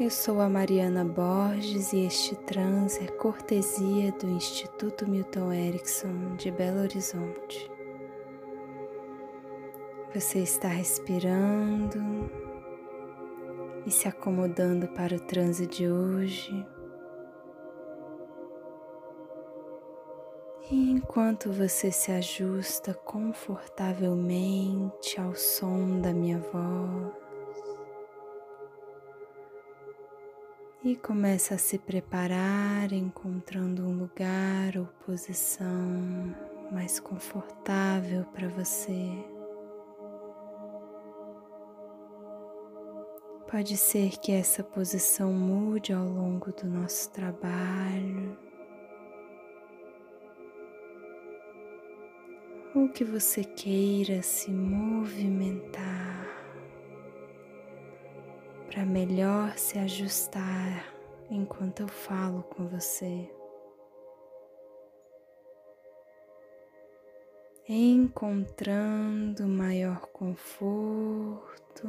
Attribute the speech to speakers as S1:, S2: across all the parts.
S1: Eu sou a Mariana Borges e este transe é cortesia do Instituto Milton Erickson de Belo Horizonte. Você está respirando e se acomodando para o transe de hoje. E enquanto você se ajusta confortavelmente ao som da minha voz, e começa a se preparar, encontrando um lugar ou posição mais confortável para você. Pode ser que essa posição mude ao longo do nosso trabalho. Ou que você queira se movimentar para melhor se ajustar enquanto eu falo com você. Encontrando maior conforto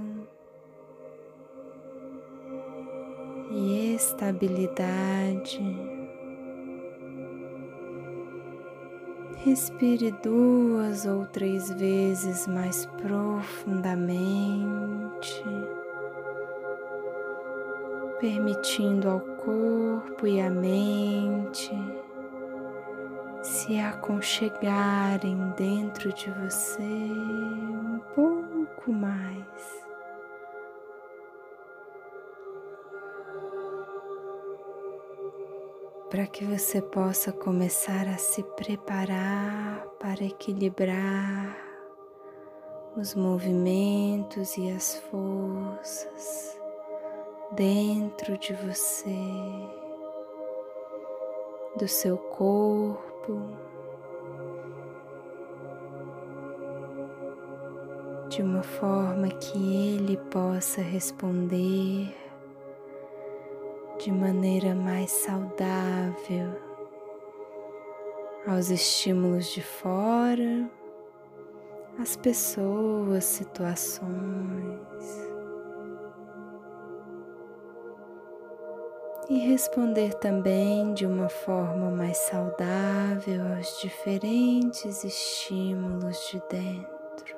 S1: e estabilidade. Respire duas ou três vezes mais profundamente permitindo ao corpo e à mente se aconchegarem dentro de você um pouco mais. Para que você possa começar a se preparar para equilibrar os movimentos e as forças dentro de você, do seu corpo, de uma forma que ele possa responder de maneira mais saudável aos estímulos de fora, às pessoas, situações. E responder também de uma forma mais saudável aos diferentes estímulos de dentro,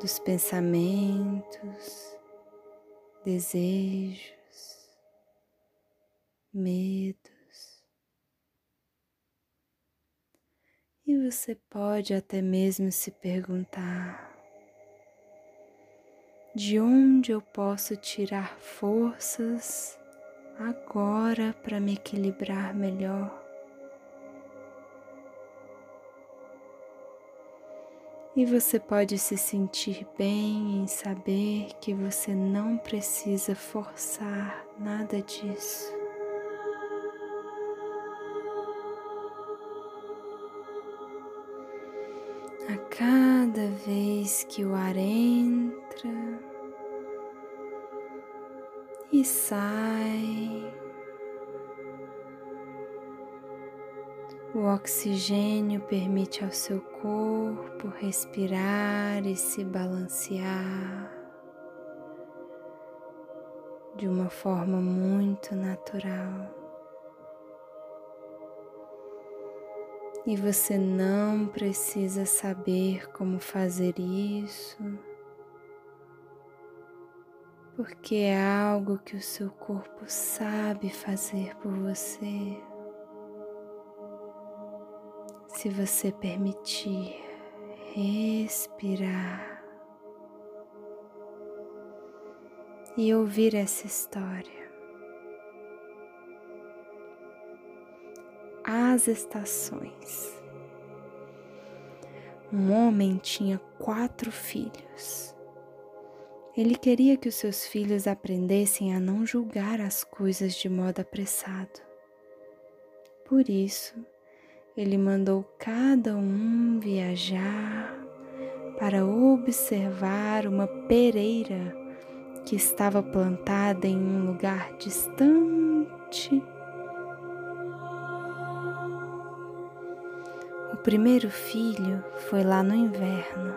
S1: dos pensamentos, desejos, medos. E você pode até mesmo se perguntar de onde eu posso tirar forças agora para me equilibrar melhor. E você pode se sentir bem em saber que você não precisa forçar nada disso. A cada vez que o ar entra e sai, o oxigênio permite ao seu corpo respirar e se balancear de uma forma muito natural. e você não precisa saber como fazer isso, porque é algo que o seu corpo sabe fazer por você. Se você permitir respirar e ouvir essa história. as estações. Um homem tinha quatro filhos. Ele queria que os seus filhos aprendessem a não julgar as coisas de modo apressado. Por isso, ele mandou cada um viajar para observar uma pereira que estava plantada em um lugar distante primeiro filho foi lá no inverno,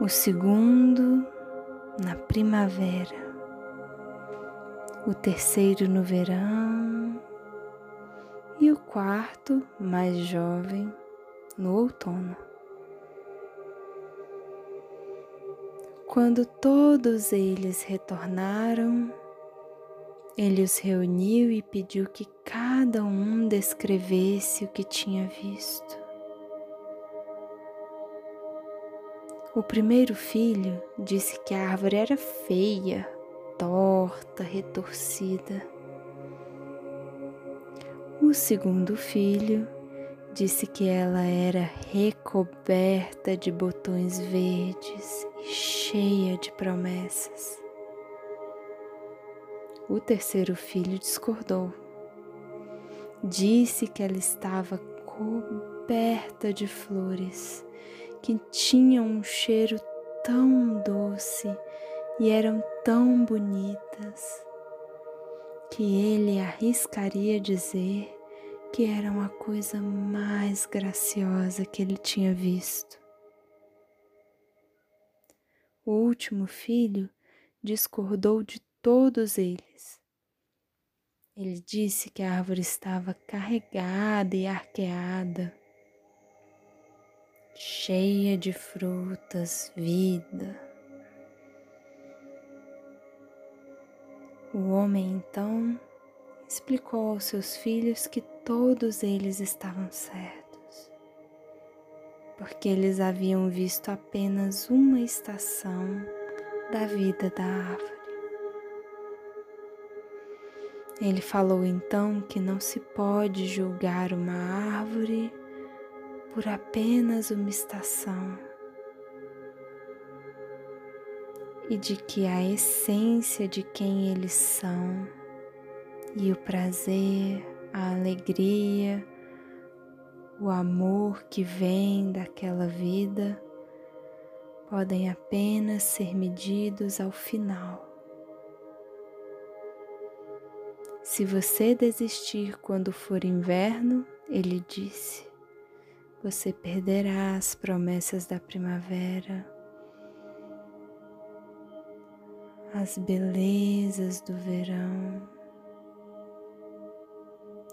S1: o segundo na primavera, o terceiro no verão e o quarto, mais jovem, no outono. Quando todos eles retornaram, ele os reuniu e pediu que cada um descrevesse o que tinha visto. O primeiro filho disse que a árvore era feia, torta, retorcida. O segundo filho disse que ela era recoberta de botões verdes e cheia de promessas. O terceiro filho discordou. Disse que ela estava coberta de flores, que tinham um cheiro tão doce e eram tão bonitas, que ele arriscaria dizer que eram a coisa mais graciosa que ele tinha visto. O último filho discordou de todos eles. Ele disse que a árvore estava carregada e arqueada, cheia de frutas, vida. O homem então explicou aos seus filhos que todos eles estavam certos, porque eles haviam visto apenas uma estação da vida da árvore. Ele falou então que não se pode julgar uma árvore por apenas uma estação e de que a essência de quem eles são e o prazer, a alegria, o amor que vem daquela vida podem apenas ser medidos ao final. Se você desistir quando for inverno, ele disse, você perderá as promessas da primavera, as belezas do verão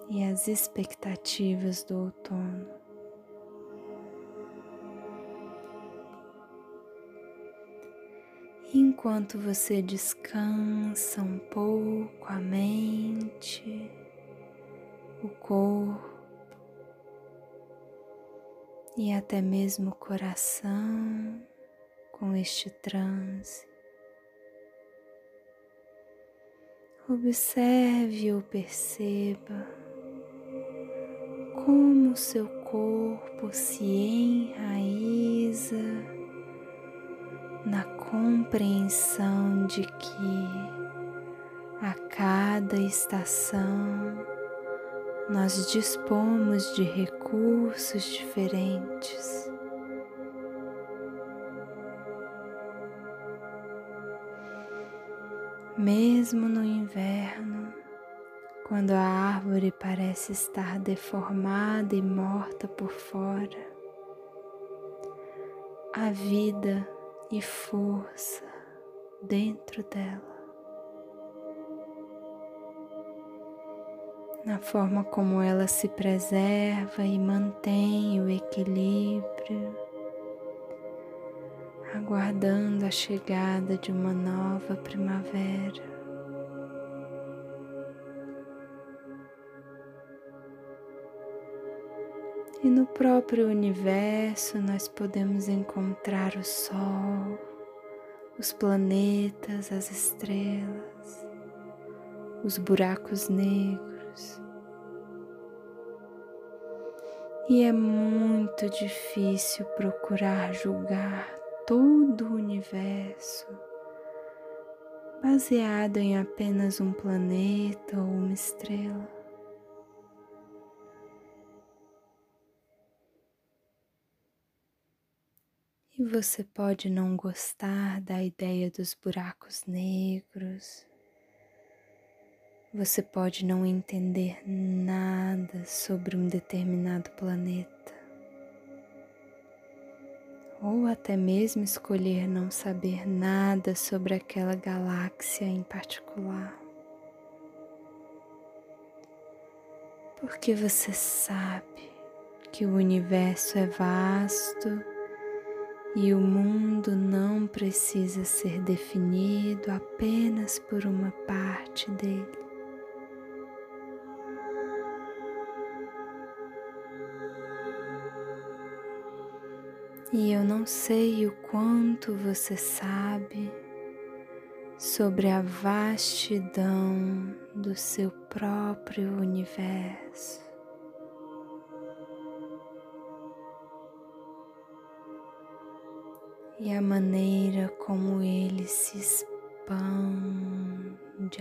S1: e as expectativas do outono. enquanto você descansa um pouco a mente, o corpo e até mesmo o coração com este transe. Observe ou perceba como seu corpo se enraiza na compreensão de que a cada estação nós dispomos de recursos diferentes. Mesmo no inverno, quando a árvore parece estar deformada e morta por fora, a vida e força dentro dela. Na forma como ela se preserva e mantém o equilíbrio, aguardando a chegada de uma nova primavera. E no próprio universo nós podemos encontrar o Sol, os planetas, as estrelas, os buracos negros. E é muito difícil procurar julgar todo o universo baseado em apenas um planeta ou uma estrela. E você pode não gostar da ideia dos buracos negros. Você pode não entender nada sobre um determinado planeta ou até mesmo escolher não saber nada sobre aquela galáxia em particular. Porque você sabe que o universo é vasto e o mundo não precisa ser definido apenas por uma parte dele. E eu não sei o quanto você sabe sobre a vastidão do seu próprio universo. E a maneira como ele se expande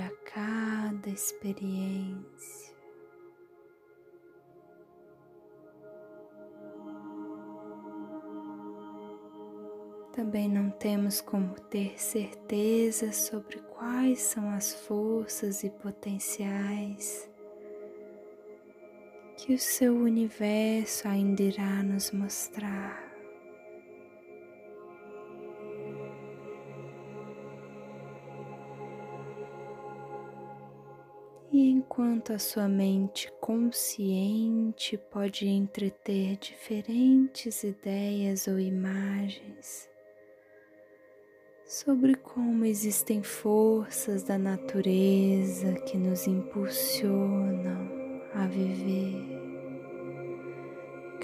S1: a cada experiência. Também não temos como ter certeza sobre quais são as forças e potenciais que o seu universo ainda irá nos mostrar. E enquanto a sua mente consciente pode entreter diferentes ideias ou imagens, sobre como existem forças da natureza que nos impulsionam a viver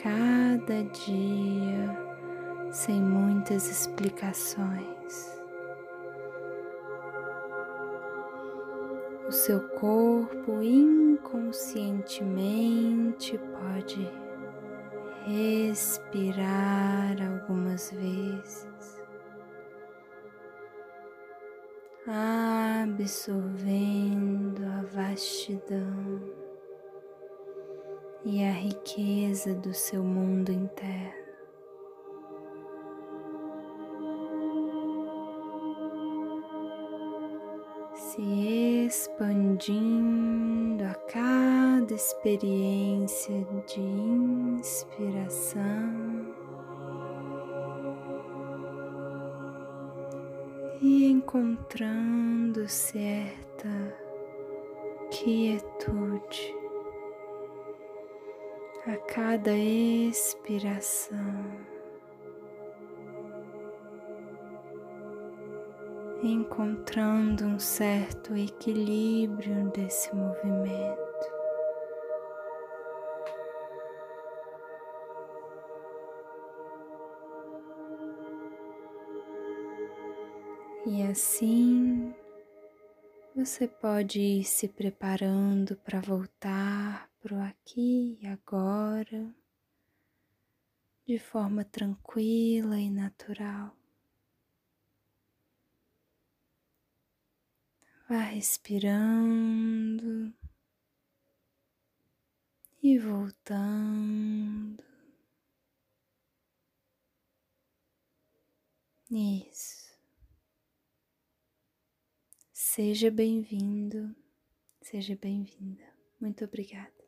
S1: cada dia sem muitas explicações. O seu corpo inconscientemente pode respirar algumas vezes absorvendo a vastidão e a riqueza do seu mundo interno. Se expandindo a cada experiência de inspiração encontrando certa quietude a cada expiração, encontrando um certo equilíbrio desse movimento. E assim você pode ir se preparando para voltar para o aqui e agora de forma tranquila e natural. Vá respirando e voltando. Isso. Seja bem-vindo, seja bem-vinda. Muito obrigada.